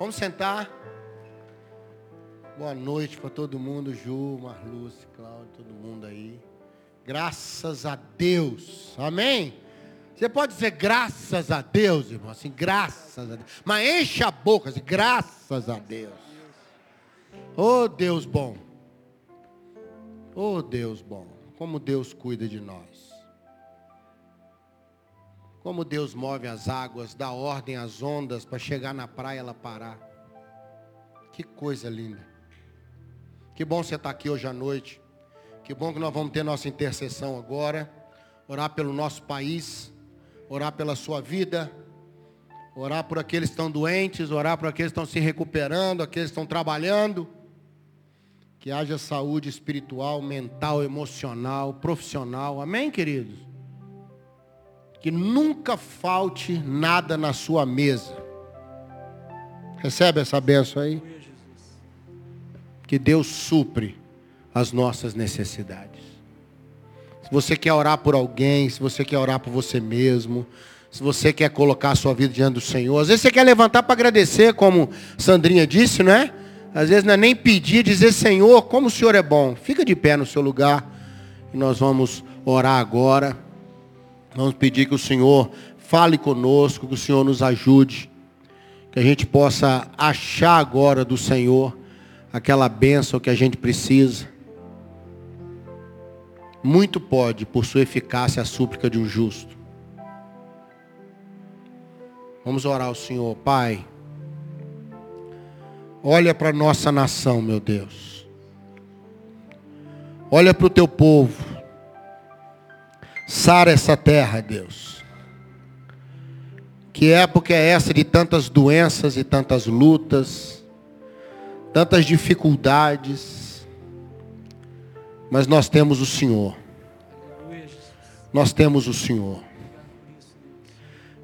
Vamos sentar. Boa noite para todo mundo, Ju, Marluce, Cláudio, todo mundo aí. Graças a Deus. Amém? Você pode dizer graças a Deus, irmão, assim, graças a Deus. Mas enche a boca, assim, graças a Deus. Oh Deus bom. Oh Deus bom. Como Deus cuida de nós. Como Deus move as águas, dá ordem às ondas para chegar na praia ela parar. Que coisa linda. Que bom você estar aqui hoje à noite. Que bom que nós vamos ter nossa intercessão agora. Orar pelo nosso país. Orar pela sua vida. Orar por aqueles que estão doentes. Orar por aqueles que estão se recuperando. Aqueles que estão trabalhando. Que haja saúde espiritual, mental, emocional, profissional. Amém, queridos? Que nunca falte nada na sua mesa. Recebe essa benção aí? que Deus supre as nossas necessidades. Se você quer orar por alguém, se você quer orar por você mesmo, se você quer colocar a sua vida diante do Senhor, às vezes você quer levantar para agradecer, como Sandrinha disse, não é? Às vezes não é nem pedir, dizer, Senhor, como o Senhor é bom. Fica de pé no seu lugar e nós vamos orar agora. Vamos pedir que o Senhor fale conosco, que o Senhor nos ajude, que a gente possa achar agora do Senhor aquela bênção que a gente precisa. Muito pode, por sua eficácia, a súplica de um justo. Vamos orar ao Senhor, Pai. Olha para a nossa nação, meu Deus. Olha para o teu povo. Sara essa terra, Deus. Que época é essa de tantas doenças e tantas lutas? tantas dificuldades, mas nós temos o Senhor. Nós temos o Senhor.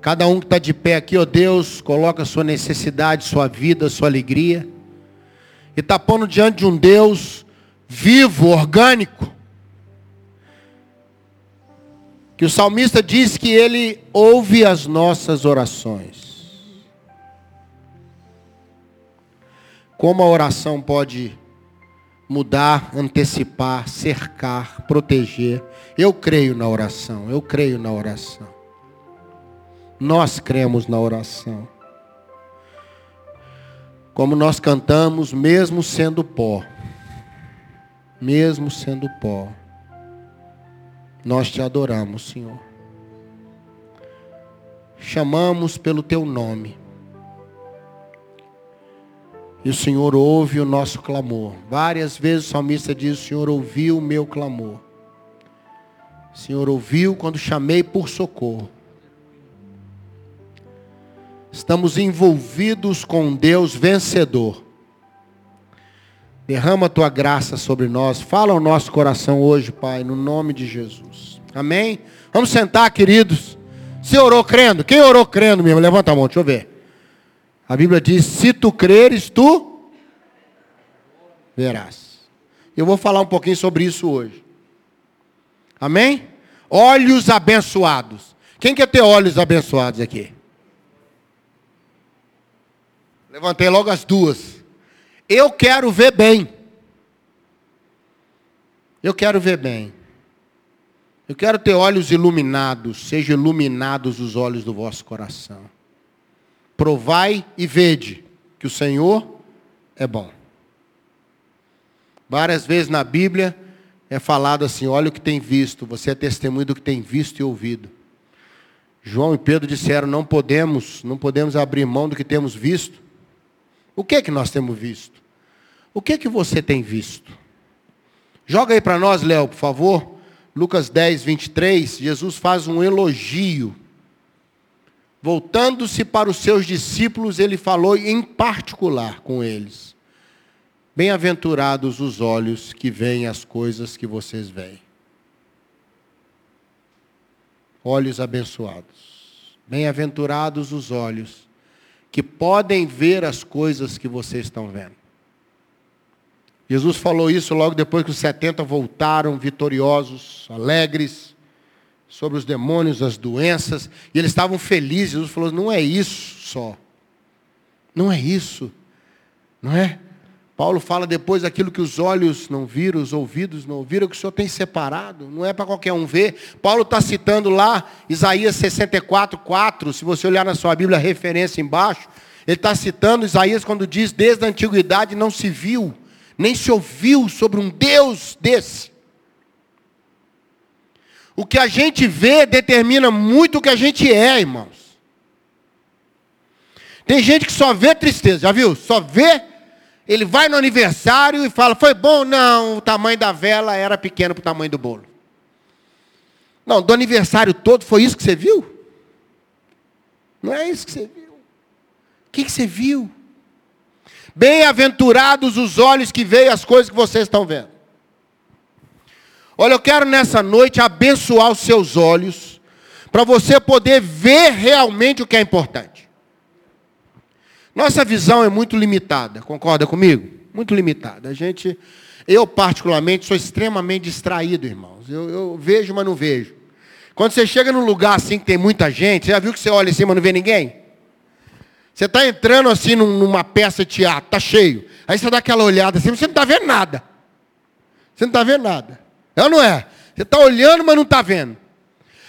Cada um que está de pé aqui, ó Deus, coloca sua necessidade, sua vida, sua alegria. E está pondo diante de um Deus vivo, orgânico. Que o salmista diz que ele ouve as nossas orações. Como a oração pode mudar, antecipar, cercar, proteger. Eu creio na oração, eu creio na oração. Nós cremos na oração. Como nós cantamos, mesmo sendo pó, mesmo sendo pó, nós te adoramos, Senhor. Chamamos pelo teu nome e o Senhor ouve o nosso clamor. Várias vezes o salmista diz: O Senhor ouviu o meu clamor. O Senhor ouviu quando chamei por socorro. Estamos envolvidos com Deus vencedor. Derrama a tua graça sobre nós. Fala ao nosso coração hoje, Pai, no nome de Jesus. Amém? Vamos sentar, queridos. Você orou crendo? Quem orou crendo mesmo? Levanta a mão, deixa eu ver. A Bíblia diz: se tu creres, tu verás. Eu vou falar um pouquinho sobre isso hoje. Amém? Olhos abençoados. Quem quer ter olhos abençoados aqui? Levantei logo as duas. Eu quero ver bem. Eu quero ver bem. Eu quero ter olhos iluminados. Sejam iluminados os olhos do vosso coração. Provai e vede que o Senhor é bom. Várias vezes na Bíblia é falado assim: olha o que tem visto, você é testemunho do que tem visto e ouvido. João e Pedro disseram: não podemos, não podemos abrir mão do que temos visto. O que é que nós temos visto? O que é que você tem visto? Joga aí para nós, Léo, por favor. Lucas 10, 23. Jesus faz um elogio Voltando-se para os seus discípulos, ele falou em particular com eles: Bem-aventurados os olhos que veem as coisas que vocês veem. Olhos abençoados. Bem-aventurados os olhos que podem ver as coisas que vocês estão vendo. Jesus falou isso logo depois que os 70 voltaram vitoriosos, alegres sobre os demônios, as doenças, e eles estavam felizes. Jesus falou: não é isso só. Não é isso. Não é? Paulo fala depois aquilo que os olhos não viram, os ouvidos não ouviram, que o Senhor tem separado, não é para qualquer um ver. Paulo está citando lá Isaías 64, 4, se você olhar na sua Bíblia, referência embaixo, ele está citando Isaías quando diz, desde a antiguidade não se viu, nem se ouviu sobre um Deus desse. O que a gente vê determina muito o que a gente é, irmãos. Tem gente que só vê tristeza, já viu? Só vê ele vai no aniversário e fala: Foi bom? Não, o tamanho da vela era pequeno para o tamanho do bolo. Não, do aniversário todo foi isso que você viu? Não é isso que você viu. O que, que você viu? Bem-aventurados os olhos que veem as coisas que vocês estão vendo. Olha, eu quero nessa noite abençoar os seus olhos, para você poder ver realmente o que é importante. Nossa visão é muito limitada, concorda comigo? Muito limitada. A gente, eu particularmente sou extremamente distraído, irmãos. Eu, eu vejo, mas não vejo. Quando você chega num lugar assim que tem muita gente, você já viu que você olha assim, mas não vê ninguém? Você está entrando assim numa peça de teatro, está cheio. Aí você dá aquela olhada assim, você não está vendo nada. Você não está vendo nada. É ou não é? Você está olhando, mas não está vendo.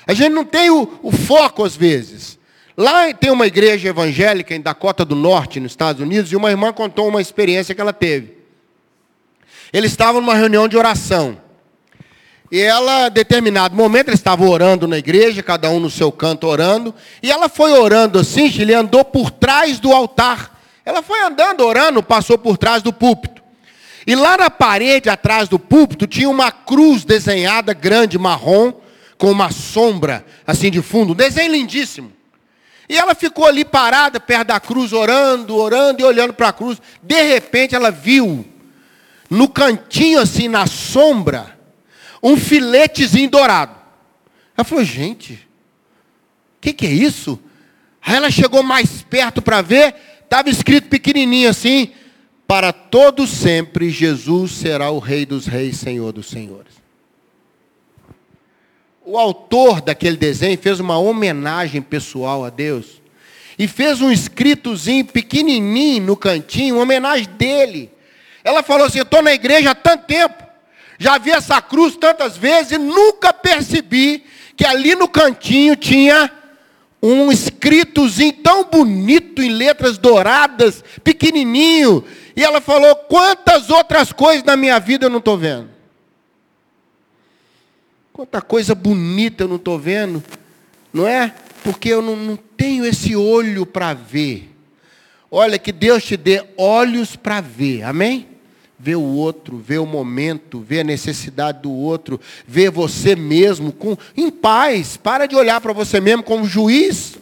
A gente não tem o, o foco às vezes. Lá tem uma igreja evangélica em Dakota do Norte, nos Estados Unidos, e uma irmã contou uma experiência que ela teve. Eles estavam numa reunião de oração. E ela, determinado momento, eles estavam orando na igreja, cada um no seu canto orando. E ela foi orando assim, ele andou por trás do altar. Ela foi andando, orando, passou por trás do púlpito. E lá na parede, atrás do púlpito, tinha uma cruz desenhada, grande, marrom, com uma sombra, assim de fundo. Um desenho lindíssimo. E ela ficou ali parada perto da cruz, orando, orando e olhando para a cruz. De repente ela viu, no cantinho assim, na sombra, um filetezinho dourado. Ela falou, gente, o que, que é isso? Aí ela chegou mais perto para ver, estava escrito pequenininho assim, para todo sempre Jesus será o Rei dos Reis, Senhor dos Senhores o autor daquele desenho fez uma homenagem pessoal a Deus e fez um escritozinho pequenininho no cantinho, uma homenagem dele. Ela falou assim: Eu estou na igreja há tanto tempo, já vi essa cruz tantas vezes e nunca percebi que ali no cantinho tinha um escritozinho tão bonito em letras douradas, pequenininho. E ela falou: Quantas outras coisas na minha vida eu não estou vendo? Quanta coisa bonita eu não estou vendo, não é? Porque eu não, não tenho esse olho para ver. Olha, que Deus te dê olhos para ver, amém? Ver o outro, ver o momento, ver a necessidade do outro, ver você mesmo com, em paz. Para de olhar para você mesmo como juiz.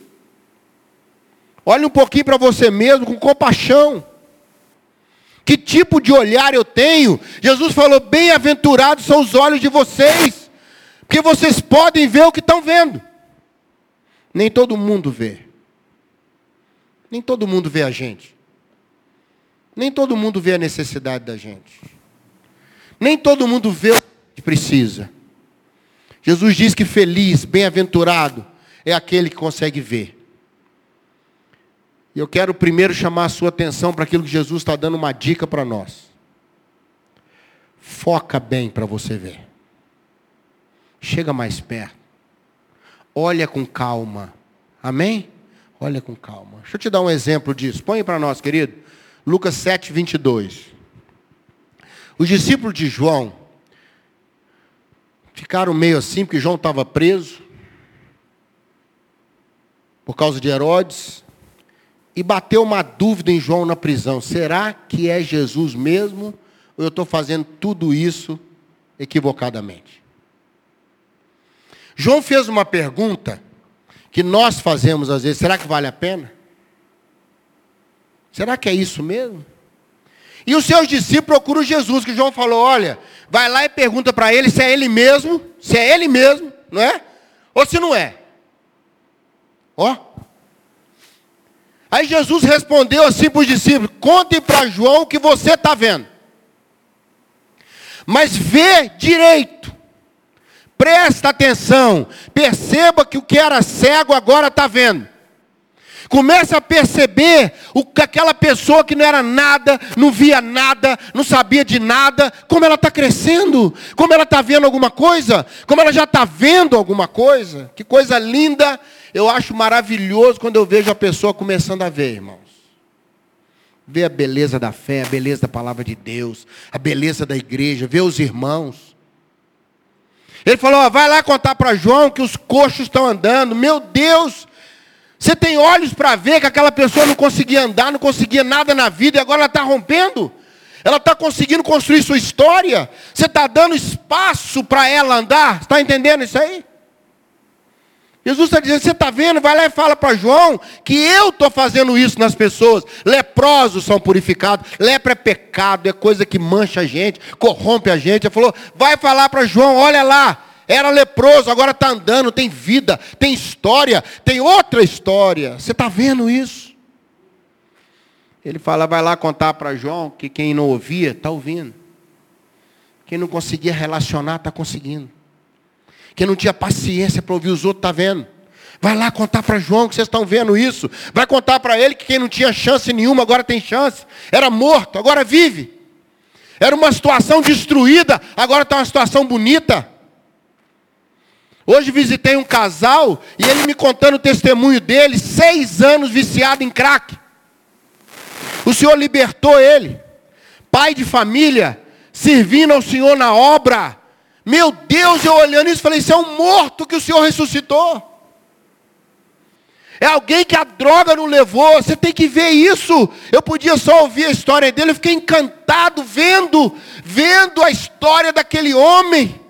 Olhe um pouquinho para você mesmo com compaixão. Que tipo de olhar eu tenho? Jesus falou: bem-aventurados são os olhos de vocês porque vocês podem ver o que estão vendo. Nem todo mundo vê. Nem todo mundo vê a gente. Nem todo mundo vê a necessidade da gente. Nem todo mundo vê o que precisa. Jesus diz que feliz, bem-aventurado é aquele que consegue ver. E eu quero primeiro chamar a sua atenção para aquilo que Jesus está dando uma dica para nós. Foca bem para você ver. Chega mais perto. Olha com calma. Amém? Olha com calma. Deixa eu te dar um exemplo disso. Põe para nós, querido. Lucas 7, 22. Os discípulos de João ficaram meio assim, porque João estava preso por causa de Herodes. E bateu uma dúvida em João na prisão: será que é Jesus mesmo? Ou eu estou fazendo tudo isso equivocadamente? João fez uma pergunta que nós fazemos às vezes: será que vale a pena? Será que é isso mesmo? E os seus discípulos procuram Jesus, que João falou: olha, vai lá e pergunta para ele se é ele mesmo, se é ele mesmo, não é? Ou se não é. Ó. Aí Jesus respondeu assim para os discípulos: contem para João o que você está vendo. Mas vê direito. Presta atenção. Perceba que o que era cego agora está vendo. Comece a perceber o que aquela pessoa que não era nada, não via nada, não sabia de nada, como ela está crescendo, como ela está vendo alguma coisa, como ela já está vendo alguma coisa. Que coisa linda, eu acho maravilhoso quando eu vejo a pessoa começando a ver, irmãos. Ver a beleza da fé, a beleza da palavra de Deus, a beleza da igreja, ver os irmãos. Ele falou: ó, vai lá contar para João que os coxos estão andando. Meu Deus, você tem olhos para ver que aquela pessoa não conseguia andar, não conseguia nada na vida e agora ela está rompendo? Ela está conseguindo construir sua história? Você está dando espaço para ela andar? Está entendendo isso aí? Jesus está dizendo, você está vendo? Vai lá e fala para João que eu estou fazendo isso nas pessoas. Leprosos são purificados. Lepra é pecado, é coisa que mancha a gente, corrompe a gente. Ele falou, vai falar para João, olha lá, era leproso, agora está andando, tem vida, tem história, tem outra história. Você está vendo isso? Ele fala, vai lá contar para João que quem não ouvia, está ouvindo. Quem não conseguia relacionar, está conseguindo. Quem não tinha paciência para ouvir os outros, está vendo. Vai lá contar para João que vocês estão vendo isso. Vai contar para ele que quem não tinha chance nenhuma, agora tem chance. Era morto, agora vive. Era uma situação destruída, agora está uma situação bonita. Hoje visitei um casal e ele me contando o testemunho dele, seis anos viciado em crack. O Senhor libertou ele, pai de família, servindo ao Senhor na obra. Meu Deus, eu olhando isso, falei: Isso é um morto que o Senhor ressuscitou. É alguém que a droga não levou. Você tem que ver isso. Eu podia só ouvir a história dele, eu fiquei encantado vendo, vendo a história daquele homem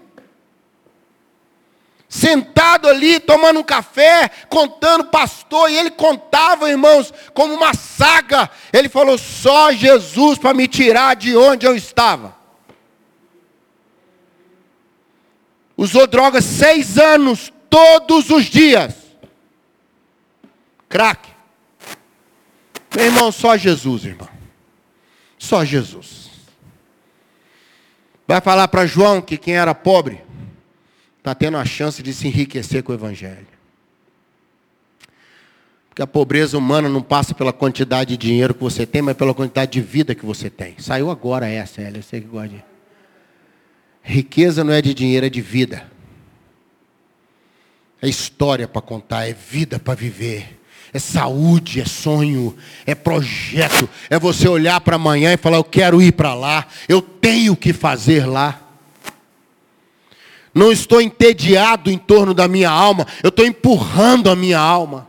sentado ali, tomando um café, contando pastor, e ele contava, irmãos, como uma saga. Ele falou: só Jesus para me tirar de onde eu estava. Usou drogas seis anos, todos os dias. Crack. Meu irmão, só Jesus, irmão. Só Jesus. Vai falar para João que quem era pobre está tendo a chance de se enriquecer com o Evangelho. Porque a pobreza humana não passa pela quantidade de dinheiro que você tem, mas pela quantidade de vida que você tem. Saiu agora essa, Elia, eu sei que gosta de. Riqueza não é de dinheiro, é de vida. É história para contar, é vida para viver. É saúde, é sonho, é projeto. É você olhar para amanhã e falar: Eu quero ir para lá, eu tenho que fazer lá não estou entediado em torno da minha alma, eu estou empurrando a minha alma.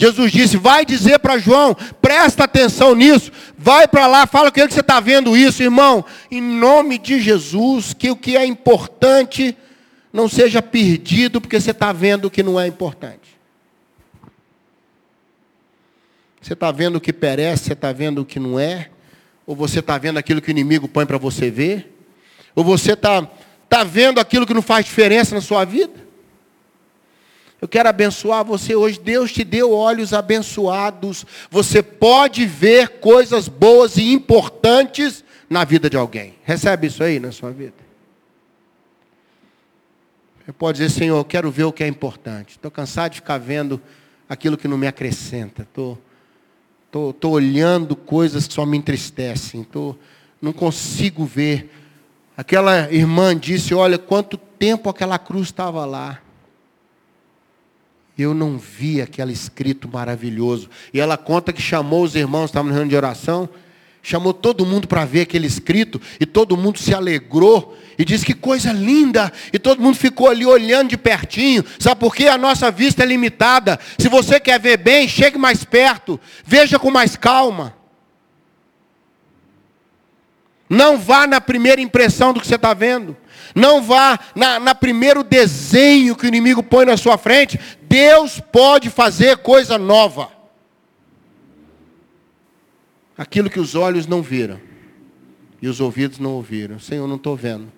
Jesus disse: vai dizer para João, presta atenção nisso, vai para lá, fala com ele que você está vendo isso, irmão, em nome de Jesus, que o que é importante não seja perdido, porque você está vendo o que não é importante. Você está vendo o que perece, você está vendo o que não é, ou você está vendo aquilo que o inimigo põe para você ver, ou você está Está vendo aquilo que não faz diferença na sua vida? Eu quero abençoar você hoje. Deus te deu olhos abençoados. Você pode ver coisas boas e importantes na vida de alguém. Recebe isso aí na sua vida? Você pode dizer, Senhor, eu quero ver o que é importante. Estou cansado de ficar vendo aquilo que não me acrescenta. Estou tô, tô, tô olhando coisas que só me entristecem. Tô, não consigo ver Aquela irmã disse: Olha, quanto tempo aquela cruz estava lá. Eu não vi aquele escrito maravilhoso. E ela conta que chamou os irmãos, estavam no reunião de oração, chamou todo mundo para ver aquele escrito, e todo mundo se alegrou, e disse que coisa linda, e todo mundo ficou ali olhando de pertinho, sabe por quê? A nossa vista é limitada. Se você quer ver bem, chegue mais perto, veja com mais calma. Não vá na primeira impressão do que você está vendo. Não vá na, na primeiro desenho que o inimigo põe na sua frente. Deus pode fazer coisa nova. Aquilo que os olhos não viram e os ouvidos não ouviram. Senhor, não estou vendo.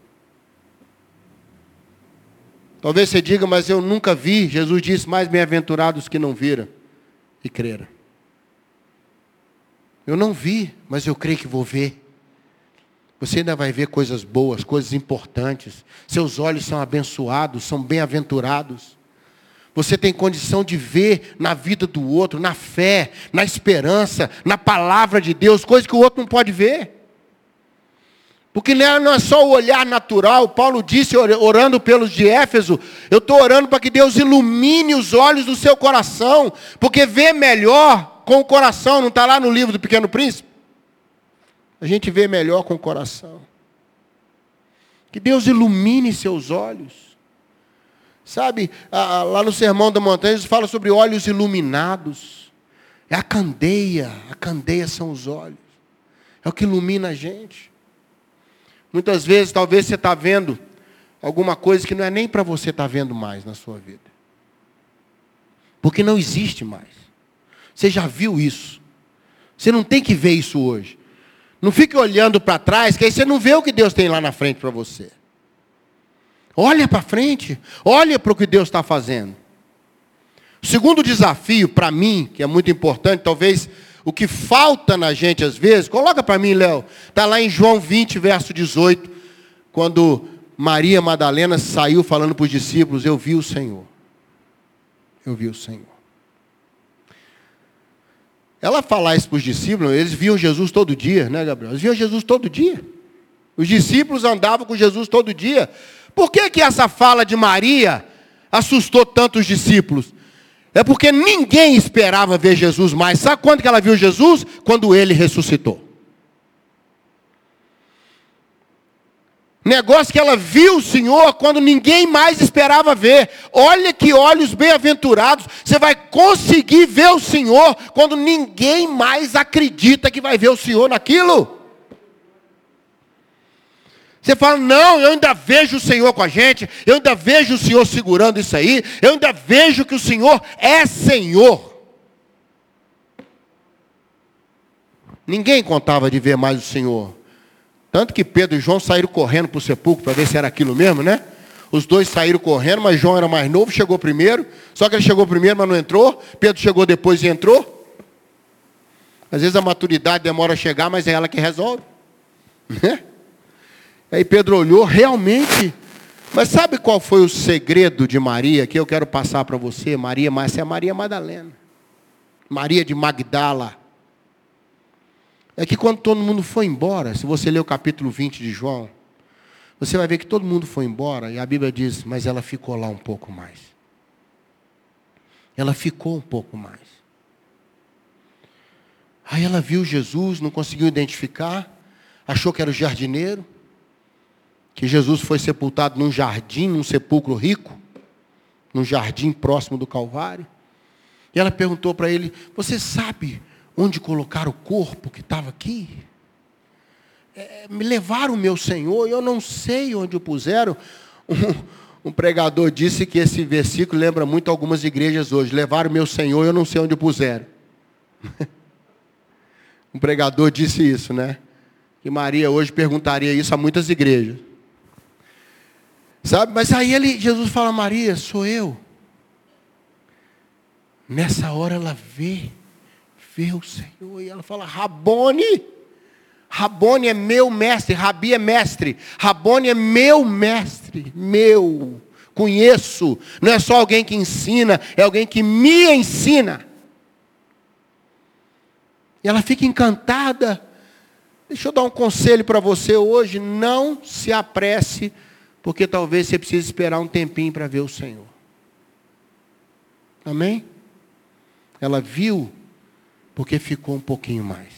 Talvez você diga, mas eu nunca vi. Jesus disse, mais bem-aventurados que não viram e creram. Eu não vi, mas eu creio que vou ver. Você ainda vai ver coisas boas, coisas importantes. Seus olhos são abençoados, são bem-aventurados. Você tem condição de ver na vida do outro, na fé, na esperança, na palavra de Deus, coisa que o outro não pode ver. Porque não é só o olhar natural, Paulo disse, orando pelos de Éfeso, eu estou orando para que Deus ilumine os olhos do seu coração, porque vê melhor com o coração, não está lá no livro do Pequeno Príncipe? A gente vê melhor com o coração. Que Deus ilumine seus olhos. Sabe, lá no Sermão da Montanha, Jesus fala sobre olhos iluminados. É a candeia, a candeia são os olhos. É o que ilumina a gente. Muitas vezes, talvez você está vendo alguma coisa que não é nem para você estar tá vendo mais na sua vida. Porque não existe mais. Você já viu isso. Você não tem que ver isso hoje. Não fique olhando para trás, que aí você não vê o que Deus tem lá na frente para você. Olha para frente, olha para o que Deus está fazendo. O segundo desafio para mim, que é muito importante, talvez o que falta na gente às vezes, coloca para mim, Léo, está lá em João 20, verso 18, quando Maria Madalena saiu falando para os discípulos: Eu vi o Senhor. Eu vi o Senhor. Ela falar isso para os discípulos, eles viam Jesus todo dia, né, Gabriel? Eles viam Jesus todo dia. Os discípulos andavam com Jesus todo dia. Por que, que essa fala de Maria assustou tanto os discípulos? É porque ninguém esperava ver Jesus mais. Sabe quando que ela viu Jesus? Quando ele ressuscitou. Negócio que ela viu o Senhor quando ninguém mais esperava ver. Olha que olhos bem-aventurados. Você vai conseguir ver o Senhor quando ninguém mais acredita que vai ver o Senhor naquilo. Você fala, não, eu ainda vejo o Senhor com a gente, eu ainda vejo o Senhor segurando isso aí, eu ainda vejo que o Senhor é Senhor. Ninguém contava de ver mais o Senhor. Tanto que Pedro e João saíram correndo para o sepulcro para ver se era aquilo mesmo, né? Os dois saíram correndo, mas João era mais novo, chegou primeiro. Só que ele chegou primeiro, mas não entrou. Pedro chegou depois e entrou. Às vezes a maturidade demora a chegar, mas é ela que resolve. Né? Aí Pedro olhou, realmente. Mas sabe qual foi o segredo de Maria que eu quero passar para você? Maria, mas é Maria Madalena. Maria de Magdala. É que quando todo mundo foi embora, se você ler o capítulo 20 de João, você vai ver que todo mundo foi embora e a Bíblia diz, mas ela ficou lá um pouco mais. Ela ficou um pouco mais. Aí ela viu Jesus, não conseguiu identificar, achou que era o jardineiro que Jesus foi sepultado num jardim, num sepulcro rico, num jardim próximo do Calvário. E ela perguntou para ele: Você sabe onde colocar o corpo que estava aqui? É, me levaram o meu Senhor, eu não sei onde o puseram. Um, um, pregador disse que esse versículo lembra muito algumas igrejas hoje. Levaram o meu Senhor, eu não sei onde o puseram. um pregador disse isso, né? E Maria hoje perguntaria isso a muitas igrejas. Sabe? Mas aí ele, Jesus fala, Maria, sou eu. Nessa hora ela vê, vê o Senhor e ela fala, Rabone. Rabone é meu mestre, Rabi é mestre. Rabone é meu mestre, meu. Conheço. Não é só alguém que ensina, é alguém que me ensina. E ela fica encantada. Deixa eu dar um conselho para você hoje. Não se apresse porque talvez você precise esperar um tempinho para ver o Senhor. Amém? Ela viu porque ficou um pouquinho mais.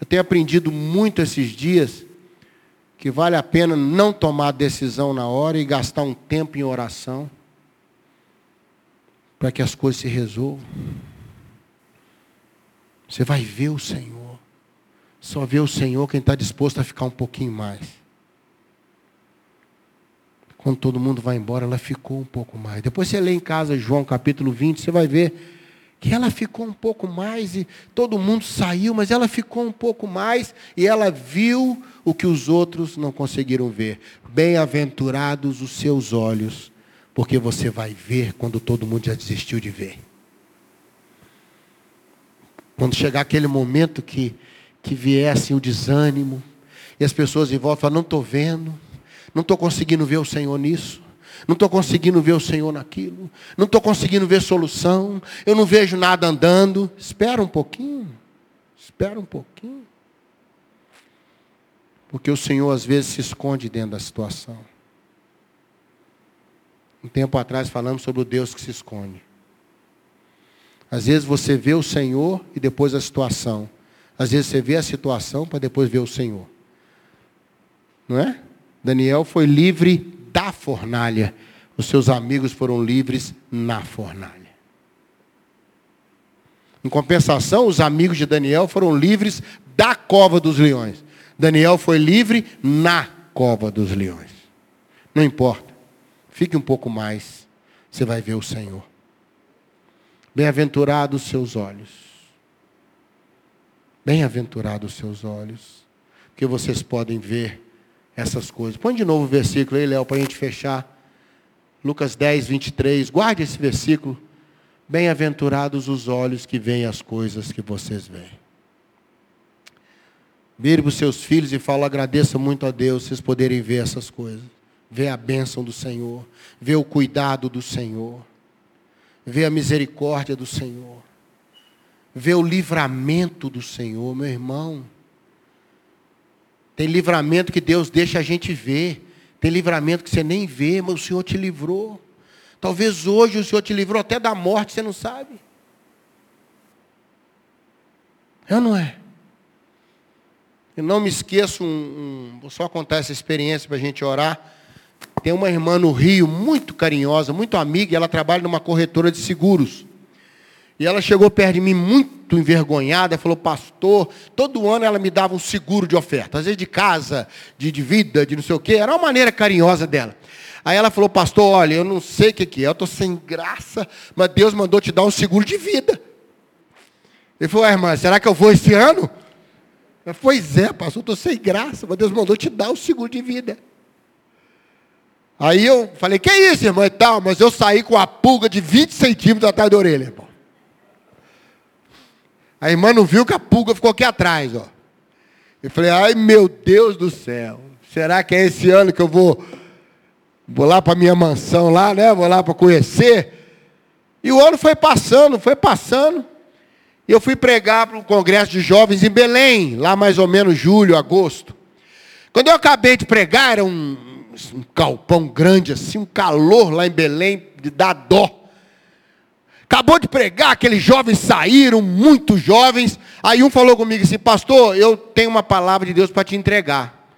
Eu tenho aprendido muito esses dias que vale a pena não tomar decisão na hora e gastar um tempo em oração para que as coisas se resolvam. Você vai ver o Senhor. Só vê o Senhor quem está disposto a ficar um pouquinho mais quando todo mundo vai embora, ela ficou um pouco mais. Depois você lê em casa João capítulo 20, você vai ver que ela ficou um pouco mais e todo mundo saiu, mas ela ficou um pouco mais e ela viu o que os outros não conseguiram ver. Bem-aventurados os seus olhos, porque você vai ver quando todo mundo já desistiu de ver. Quando chegar aquele momento que, que viesse o desânimo, e as pessoas em volta falam, não estou vendo, não estou conseguindo ver o Senhor nisso. Não estou conseguindo ver o Senhor naquilo. Não estou conseguindo ver solução. Eu não vejo nada andando. Espera um pouquinho. Espera um pouquinho. Porque o Senhor às vezes se esconde dentro da situação. Um tempo atrás falamos sobre o Deus que se esconde. Às vezes você vê o Senhor e depois a situação. Às vezes você vê a situação para depois ver o Senhor. Não é? Daniel foi livre da fornalha. Os seus amigos foram livres na fornalha. Em compensação, os amigos de Daniel foram livres da cova dos leões. Daniel foi livre na cova dos leões. Não importa. Fique um pouco mais. Você vai ver o Senhor. Bem-aventurados os seus olhos. Bem-aventurados os seus olhos. Que vocês podem ver essas coisas. Põe de novo o versículo aí, Léo, para a gente fechar. Lucas 10, 23. Guarde esse versículo. Bem-aventurados os olhos que veem as coisas que vocês veem. Vire para os seus filhos e fala, agradeça muito a Deus vocês poderem ver essas coisas. Ver a bênção do Senhor. Ver o cuidado do Senhor. Ver a misericórdia do Senhor. Ver o livramento do Senhor, meu irmão. Tem livramento que Deus deixa a gente ver. Tem livramento que você nem vê, mas o Senhor te livrou. Talvez hoje o Senhor te livrou até da morte, você não sabe. É ou não é? Eu não me esqueço, um, um, vou só contar essa experiência para a gente orar. Tem uma irmã no Rio, muito carinhosa, muito amiga, e ela trabalha numa corretora de seguros. E ela chegou perto de mim muito envergonhada, falou, pastor, todo ano ela me dava um seguro de oferta, às vezes de casa, de, de vida, de não sei o quê, era uma maneira carinhosa dela. Aí ela falou, pastor, olha, eu não sei o que, que é, eu estou sem graça, mas Deus mandou te dar um seguro de vida. Ele falou, ah, irmã, será que eu vou esse ano? Eu, pois é, pastor, estou sem graça, mas Deus mandou te dar um seguro de vida. Aí eu falei, que é isso, irmã, e tal, mas eu saí com a pulga de 20 centímetros atrás da orelha, irmão. A irmã não viu que a pulga ficou aqui atrás, ó. Eu falei, ai meu Deus do céu, será que é esse ano que eu vou, vou lá para minha mansão lá, né? Vou lá para conhecer. E o ano foi passando, foi passando. E eu fui pregar para um congresso de jovens em Belém, lá mais ou menos julho, agosto. Quando eu acabei de pregar, era um, um calpão grande assim, um calor lá em Belém, de dar dó. Acabou de pregar, aqueles jovens saíram, muitos jovens. Aí um falou comigo assim, pastor, eu tenho uma palavra de Deus para te entregar.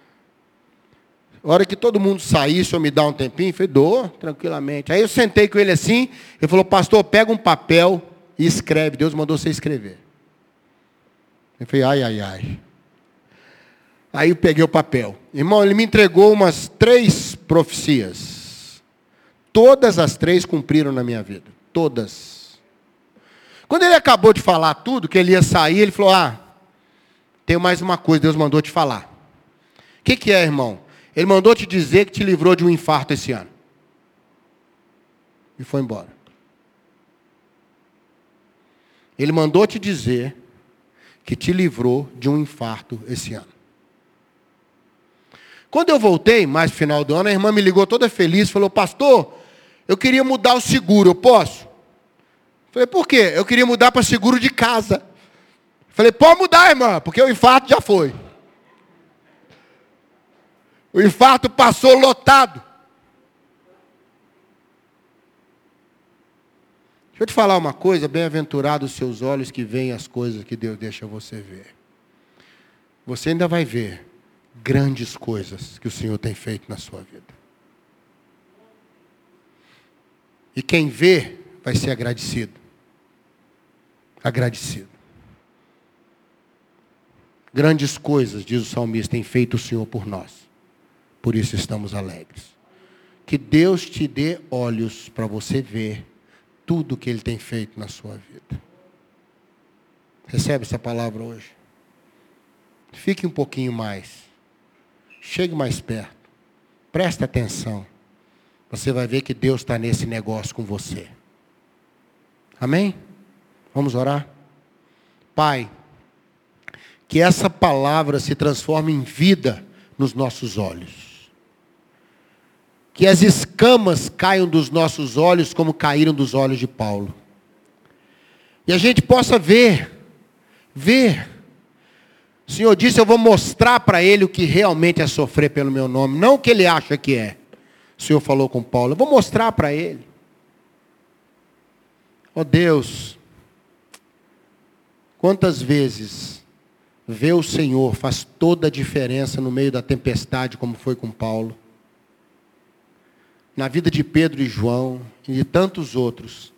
A hora que todo mundo sair, senhor me dá um tempinho? Eu falei, tranquilamente. Aí eu sentei com ele assim, ele falou, pastor, pega um papel e escreve. Deus mandou você escrever. Eu falei, ai, ai, ai. Aí eu peguei o papel. Irmão, ele me entregou umas três profecias. Todas as três cumpriram na minha vida. Todas. Quando ele acabou de falar tudo, que ele ia sair, ele falou: Ah, tem mais uma coisa, Deus mandou te falar. O que, que é, irmão? Ele mandou te dizer que te livrou de um infarto esse ano. E foi embora. Ele mandou te dizer que te livrou de um infarto esse ano. Quando eu voltei, mais no final do ano, a irmã me ligou toda feliz, falou: Pastor, eu queria mudar o seguro, eu posso? Falei, por quê? Eu queria mudar para seguro de casa. Falei, pode mudar, irmã, porque o infarto já foi. O infarto passou lotado. Deixa eu te falar uma coisa, bem-aventurados os seus olhos que veem as coisas que Deus deixa você ver. Você ainda vai ver grandes coisas que o Senhor tem feito na sua vida. E quem vê vai ser agradecido agradecido. Grandes coisas, diz o salmista, tem feito o Senhor por nós. Por isso estamos alegres. Que Deus te dê olhos para você ver tudo que Ele tem feito na sua vida. Recebe essa palavra hoje. Fique um pouquinho mais. Chegue mais perto. Preste atenção. Você vai ver que Deus está nesse negócio com você. Amém? Vamos orar? Pai, que essa palavra se transforme em vida nos nossos olhos. Que as escamas caiam dos nossos olhos como caíram dos olhos de Paulo. E a gente possa ver, ver. O Senhor disse: Eu vou mostrar para ele o que realmente é sofrer pelo meu nome, não o que ele acha que é. O Senhor falou com Paulo: Eu vou mostrar para ele. Oh Deus, quantas vezes ver o Senhor faz toda a diferença no meio da tempestade, como foi com Paulo. Na vida de Pedro e João e de tantos outros,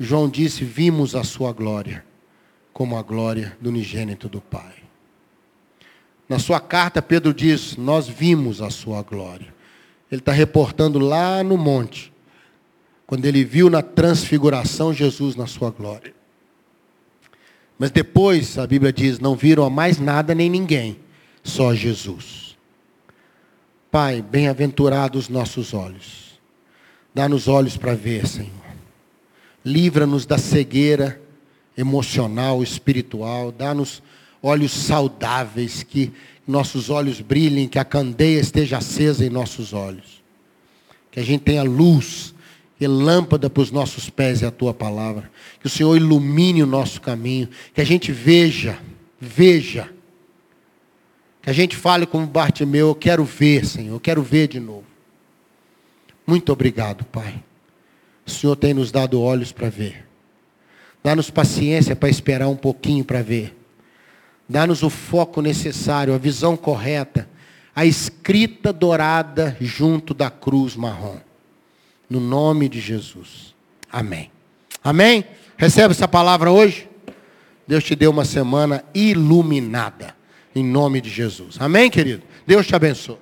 João disse: Vimos a sua glória, como a glória do unigênito do Pai. Na sua carta, Pedro diz: Nós vimos a sua glória. Ele está reportando lá no monte, quando ele viu na transfiguração Jesus na sua glória. Mas depois, a Bíblia diz: Não viram a mais nada nem ninguém, só Jesus. Pai, bem-aventurados nossos olhos. Dá-nos olhos para ver, Senhor. Livra-nos da cegueira emocional, espiritual. Dá-nos olhos saudáveis, que nossos olhos brilhem, que a candeia esteja acesa em nossos olhos. Que a gente tenha luz, e lâmpada para os nossos pés é a tua palavra. Que o Senhor ilumine o nosso caminho. Que a gente veja, veja que a gente fale como Bartimeu, eu quero ver, Senhor, eu quero ver de novo. Muito obrigado, Pai. O Senhor tem nos dado olhos para ver. Dá-nos paciência para esperar um pouquinho para ver. Dá-nos o foco necessário, a visão correta, a escrita dourada junto da cruz marrom. No nome de Jesus. Amém. Amém? Recebe essa palavra hoje? Deus te deu uma semana iluminada. Em nome de Jesus. Amém, querido? Deus te abençoe.